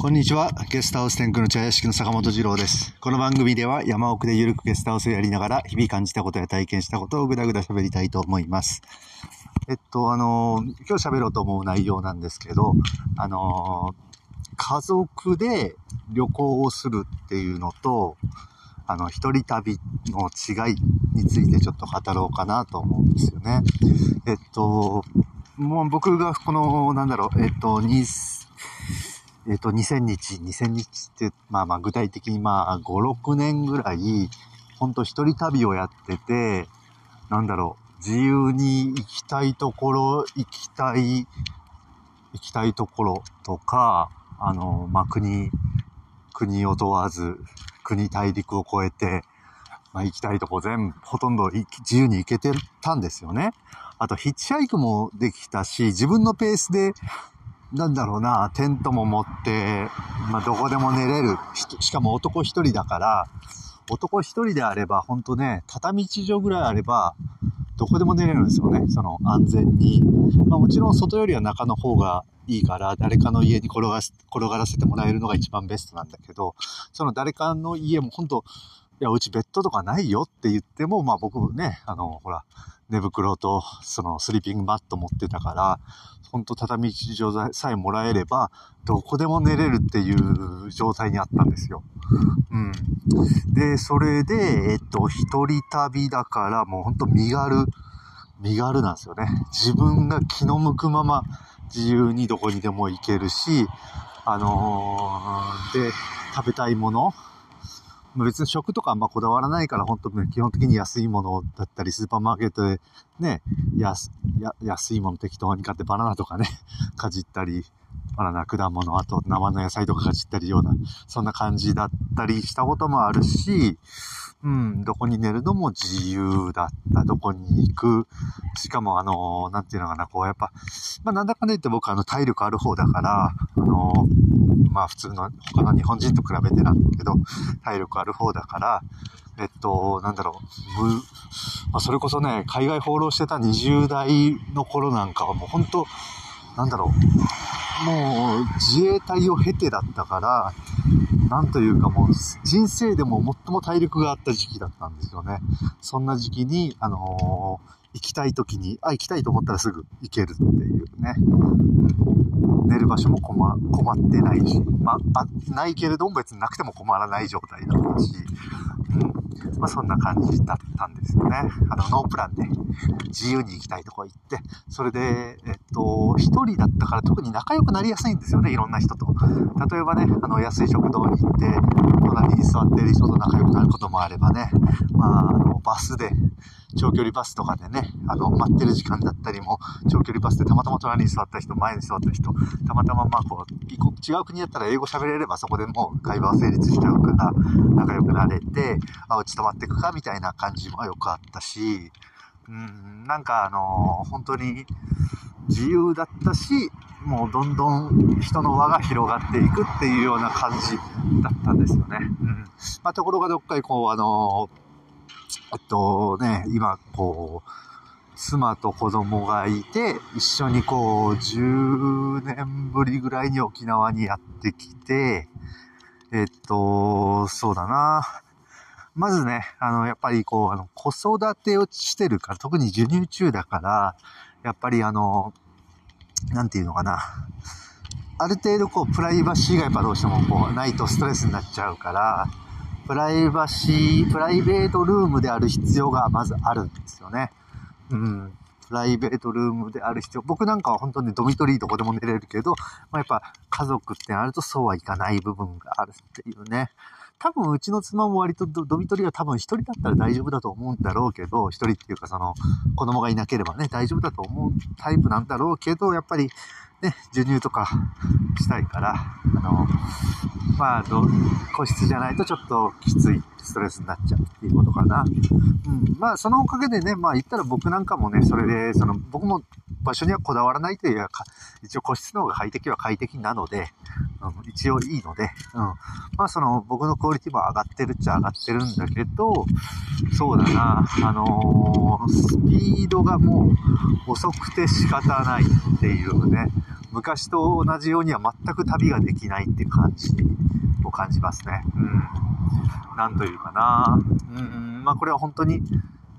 こんにちは。ゲストハウス天空の茶屋敷の坂本二郎です。この番組では山奥でゆるくゲストハウスをやりながら日々感じたことや体験したことをぐだぐだ喋りたいと思います。えっと、あの今日喋ろうと思う内容なんですけど、あの家族で旅行をするっていうのと、あの、一人旅の違いについてちょっと語ろうかなと思うんですよね。えっと、もう僕がこの、なんだろう、えっと、えっと、2000日、2000日って、まあまあ具体的にまあ5、6年ぐらい、ほんと一人旅をやってて、なんだろう、自由に行きたいところ、行きたい、行きたいところとか、あの、まあ国、国を問わず、国大陸を越えて、まあ行きたいとこ全部、ほとんど自由に行けてたんですよね。あとヒッチハイクもできたし、自分のペースでなんだろうな、テントも持って、まあ、どこでも寝れる。しかも男一人だから、男一人であれば、ほんとね、畳一畳ぐらいあれば、どこでも寝れるんですよね。その安全に。まあもちろん外よりは中の方がいいから、誰かの家に転が、転がらせてもらえるのが一番ベストなんだけど、その誰かの家も本当いや、うちベッドとかないよって言っても、まあ僕ね、あの、ほら、寝袋と、そのスリーピングマット持ってたから、ほんと畳一畳さえもらえれば、どこでも寝れるっていう状態にあったんですよ。うん。で、それで、えっと、一人旅だから、もうほんと身軽、身軽なんですよね。自分が気の向くまま自由にどこにでも行けるし、あのーで、食べたいもの、別に食とかあんまこだわらないから、本当に基本的に安いものだったり、スーパーマーケットでね、安安いもの適当に買ってバナナとかね、かじったり、バナナ、果物、あと生の野菜とかかじったりような、そんな感じだったりしたこともあるし、うん、どこに寝るのも自由だった、どこに行く。しかもあの、なんていうのかな、こうやっぱ、まあなんだかんだ言って僕あの体力ある方だから、あの、まあ普通の他の日本人と比べてなんだけど、体力ある方だから、えっと、なんだろう、む、まあ、それこそね、海外放浪してた20代の頃なんかはもう本当なんだろう、もう自衛隊を経てだったから、なんというかもう人生でも最も体力があった時期だったんですよね。そんな時期に、あのー行きたい時に、あ、行きたいと思ったらすぐ行けるっていうね。寝る場所も困困ってないし、まあ、あ、ないけれども別になくても困らない状態だったし、うん。まあそんな感じだったんですよね。あの、ノープランで自由に行きたいとこ行って、それで、えっと、一人だったから特に仲良くなりやすいんですよね、いろんな人と。例えばね、あの、安い食堂に行って、隣に座っている人と仲良くなることもあればね、まあ、あの、バスで、長距離バスとかでね、あの、待ってる時間だったりも、長距離バスでたまたま隣に座った人、前に座った人、たまたままあこう、違う国だったら英語喋れればそこでもう会話は成立しちゃうから、仲良くなれて、あ、うち泊まっていくかみたいな感じもよくあったし、うん、なんかあの本当に自由だったし、もうどんどん人の輪が広がっていくっていうような感じだったんですよね。うん。まあ、ところがどっかにこう、あのえっとね、今こう、妻と子供がいて、一緒にこう、10年ぶりぐらいに沖縄にやってきて、えっと、そうだな。まずね、あの、やっぱりこう、あの、子育てをしてるから、特に授乳中だから、やっぱりあの、なんていうのかな。ある程度こう、プライバシーがやっぱどうしてもこう、ないとストレスになっちゃうから、プライバシー、プライベートルームである必要がまずあるんですよね。うん。プライベートルームである必要。僕なんかは本当にドミトリーどこでも寝れるけど、まあ、やっぱ家族ってなるとそうはいかない部分があるっていうね。多分うちの妻も割とドミトリが多分一人だったら大丈夫だと思うんだろうけど、一人っていうかその子供がいなければね、大丈夫だと思うタイプなんだろうけど、やっぱりね、授乳とかしたいから、あの、まあ、ど個室じゃないとちょっときついストレスになっちゃうっていうことかな。うん。まあ、そのおかげでね、まあ言ったら僕なんかもね、それで、その、僕も場所にはこだわらないというか、一応個室の方が快適は快適なので、うん、一応いいので、うん。まあその、僕のクオリティも上がってるっちゃ上がってるんだけど、そうだな、あのースピードがもう遅くて仕方ないっていうね、昔と同じようには全く旅ができないっていう感じを感じますね。うん。なんというかな。うん、まあこれは本当に、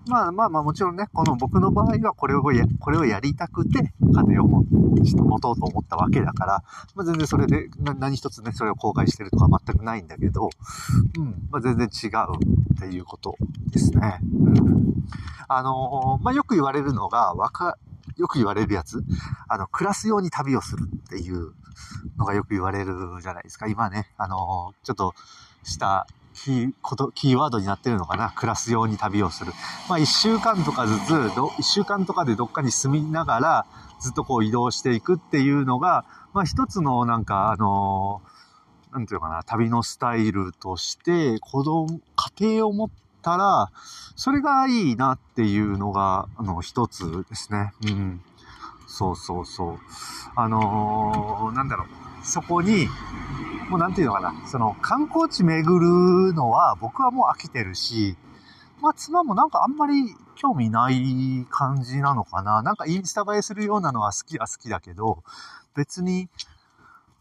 まあまあまあもちろんね、この僕の場合はこれをや、これをやりたくて金を持とうと思ったわけだから、まあ全然それで何一つね、それを後悔してるとか全くないんだけど、うん、まあ全然違うっていうことですね。うん。あのー、まあよく言われるのが、よく言われるやつ、あの、暮らすように旅をするっていうのがよく言われるじゃないですか。今ね、あの、ちょっとしたキー、こと、キーワードになってるのかな。暮らすように旅をする。まあ一週間とかずつ、一週間とかでどっかに住みながら、ずっとこう移動していくっていうのが、まあ一つのなんか、あのー、なんていうのかな、旅のスタイルとして、子供、家庭を持ったら、それがいいなっていうのが、あの、一つですね。うん。そうそうそう。あのー、なんだろう。そこに、もうなんていうのかな、その観光地巡るのは僕はもう飽きてるし、まあ妻もなんかあんまり興味ない感じなのかな。なんかインスタ映えするようなのは好きは好きだけど、別に、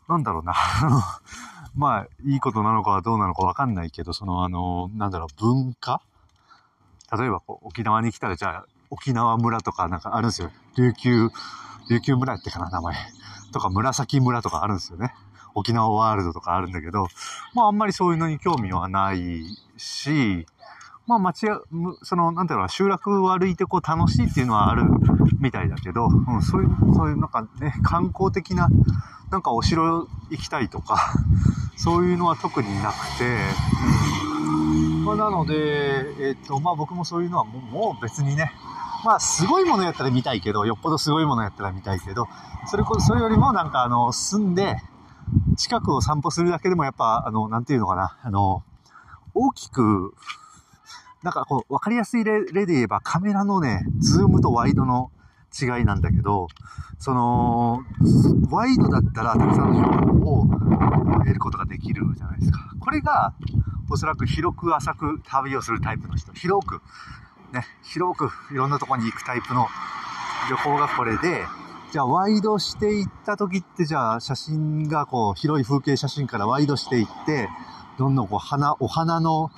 なんだろうな。まあ、いいことなのかどうなのかわかんないけど、そのあの、なんだろう、文化？例えばこう沖縄に来たらじゃあ、沖縄村とかなんかあるんですよ。琉球、琉球村ってかな、名前。とか紫村とかあるんですよね。沖縄ワールドとかあるんだけど、まああんまりそういうのに興味はないし、まあ町や、その、なんていうの、集落を歩いてこう楽しいっていうのはあるみたいだけど、うん、そういう、そういうなんかね、観光的な、なんかお城行きたいとか、そういうのは特になくて、うん。まあなので、えっ、と、まあ僕もそういうのはももう別にね、まあすごいものやったら見たいけど、よっぽどすごいものやったら見たいけど、それこそ、それよりもなんかあの、住んで、近くを散歩するだけでもやっぱ、あの、なんていうのかな、あの、大きく、なんかこう、わかりやすい例で言えばカメラのね、ズームとワイドの違いなんだけど、その、ワイドだったらたくさんの情報を得ることができるじゃないですか。これが、おそらく広く浅く旅をするタイプの人、広く、ね、広くいろんなとこに行くタイプの旅行がこれで、じゃあワイドしていった時って、じゃあ写真がこう、広い風景写真からワイドしていって、どんどんこう、花、お花の、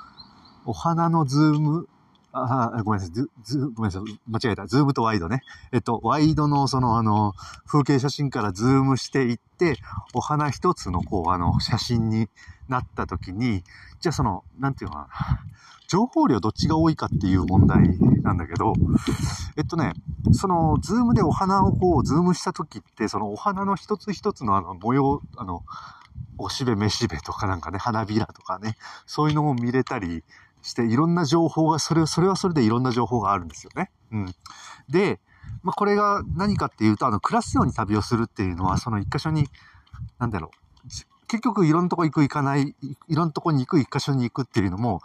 お花のズーム、あ、ごめんなさい、ズ、ズ、ごめんなさい、間違えた。ズームとワイドね。えっと、ワイドのそのあの、風景写真からズームしていって、お花一つのこう、あの、写真になった時に、じゃあその、なんていうのかな。情報量どっちが多いかっていう問題なんだけど、えっとね、その、ズームでお花をこう、ズームした時って、そのお花の一つ一つのあの、模様、あの、おしべ、めしべとかなんかね、花びらとかね、そういうのも見れたりして、いろんな情報が、それ、それはそれでいろんな情報があるんですよね。うん。で、まあ、これが何かっていうと、あの、暮らすように旅をするっていうのは、その一箇所に、なんだろう、結局いろんなとこ行く行かない、いろんなとこに行く一箇所に行くっていうのも、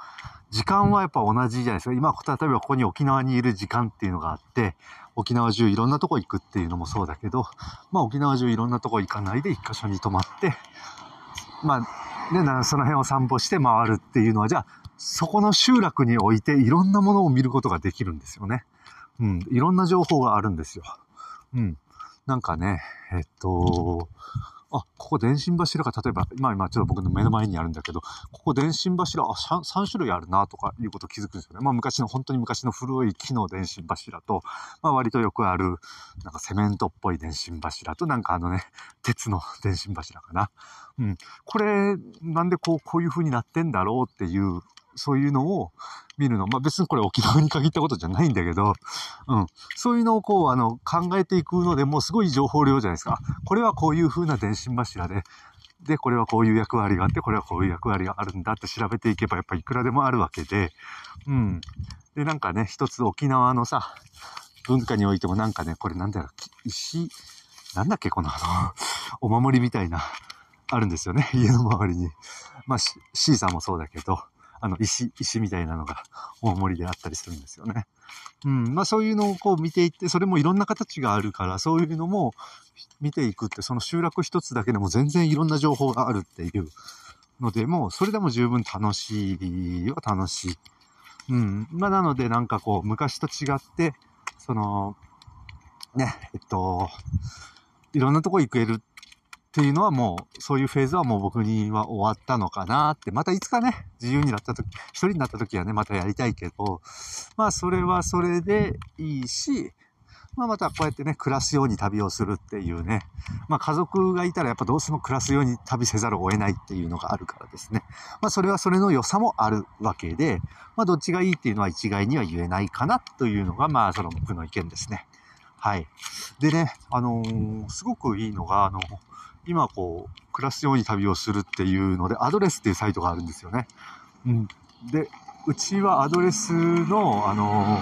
時間はやっぱ同じじゃないですか。今、例えばここに沖縄にいる時間っていうのがあって、沖縄中いろんなとこ行くっていうのもそうだけど、まあ沖縄中いろんなとこ行かないで一箇所に泊まって、まあ、ね、その辺を散歩して回るっていうのは、じゃあ、そこの集落においていろんなものを見ることができるんですよね。うん、いろんな情報があるんですよ。うん。なんかね、えっと、あ、ここ電信柱が例えば、今今ちょっと僕の目の前にあるんだけど、ここ電信柱、あ、3, 3種類あるなとかいうこと気づくんですよね。まあ昔の、本当に昔の古い木の電信柱と、まあ割とよくある、なんかセメントっぽい電信柱と、なんかあのね、鉄の電信柱かな。うん。これ、なんでこう、こういう風になってんだろうっていうそういうのを見るの。まあ別にこれ沖縄に限ったことじゃないんだけど、うん。そういうのをこう、あの、考えていくのでもうすごい情報量じゃないですか。これはこういう風な電信柱で、で、これはこういう役割があって、これはこういう役割があるんだって調べていけばやっぱいくらでもあるわけで、うん。で、なんかね、一つ沖縄のさ、文化においてもなんかね、これなんだろう、石、なんだっけ、このあの、お守りみたいな、あるんですよね。家の周りに。まあ、C さんもそうだけど、あの、石、石みたいなのが大盛りであったりするんですよね。うん。まあそういうのをこう見ていって、それもいろんな形があるから、そういうのも見ていくって、その集落一つだけでも全然いろんな情報があるっていうので、もうそれでも十分楽しいは楽しい。うん。まあなのでなんかこう、昔と違って、その、ね、えっと、いろんなとこ行けるっっていうのはもう、そういうフェーズはもう僕には終わったのかなって、またいつかね、自由になった時、一人になった時はね、またやりたいけど、まあそれはそれでいいし、まあまたこうやってね、暮らすように旅をするっていうね、まあ家族がいたらやっぱどうしても暮らすように旅せざるを得ないっていうのがあるからですね。まあそれはそれの良さもあるわけで、まあどっちがいいっていうのは一概には言えないかなというのが、まあその僕の意見ですね。はい。でね、あのー、すごくいいのが、あの、今こう、暮らすように旅をするっていうので、アドレスっていうサイトがあるんですよね。うん。で、うちはアドレスの、あの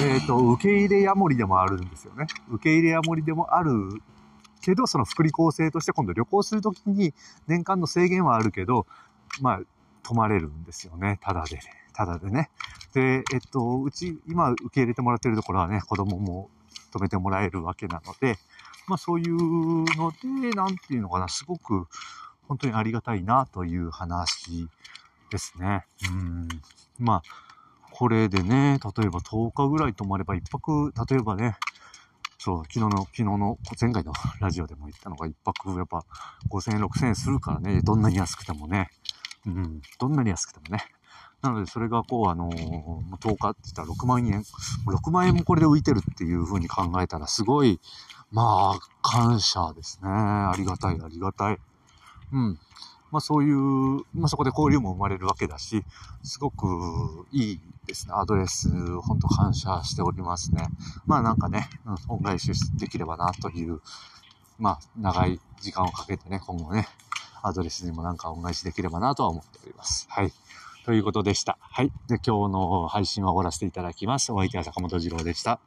ー、えっ、ー、と、受け入れヤモリでもあるんですよね。受け入れヤモリでもあるけど、その福利厚生として今度旅行するときに年間の制限はあるけど、まあ、泊まれるんですよね。ただで、ね、ただでね。で、えっと、うち、今受け入れてもらってるところはね、子供も止めてもらえるわけなので、まあそういうので、なんていうのかな、すごく本当にありがたいなという話ですね。うん。まあ、これでね、例えば10日ぐらい泊まれば一泊、例えばね、そう、昨日の、昨日の、前回のラジオでも言ったのが一泊やっぱ5000円、6000円するからね、どんなに安くてもね。うん、どんなに安くてもね。なので、それがこう、あのー、10日って言ったら6万円。6万円もこれで浮いてるっていう風に考えたら、すごい、まあ、感謝ですね。ありがたい、ありがたい。うん。まあそういう、まあそこで交流も生まれるわけだし、すごくいいですね。アドレス、ほんと感謝しておりますね。まあなんかね、恩返しできればなという、まあ長い時間をかけてね、今後ね、アドレスにもなんか恩返しできればなとは思っております。はい。ということでした。はい。で、今日の配信は終わらせていただきます。お相手は坂本二郎でした。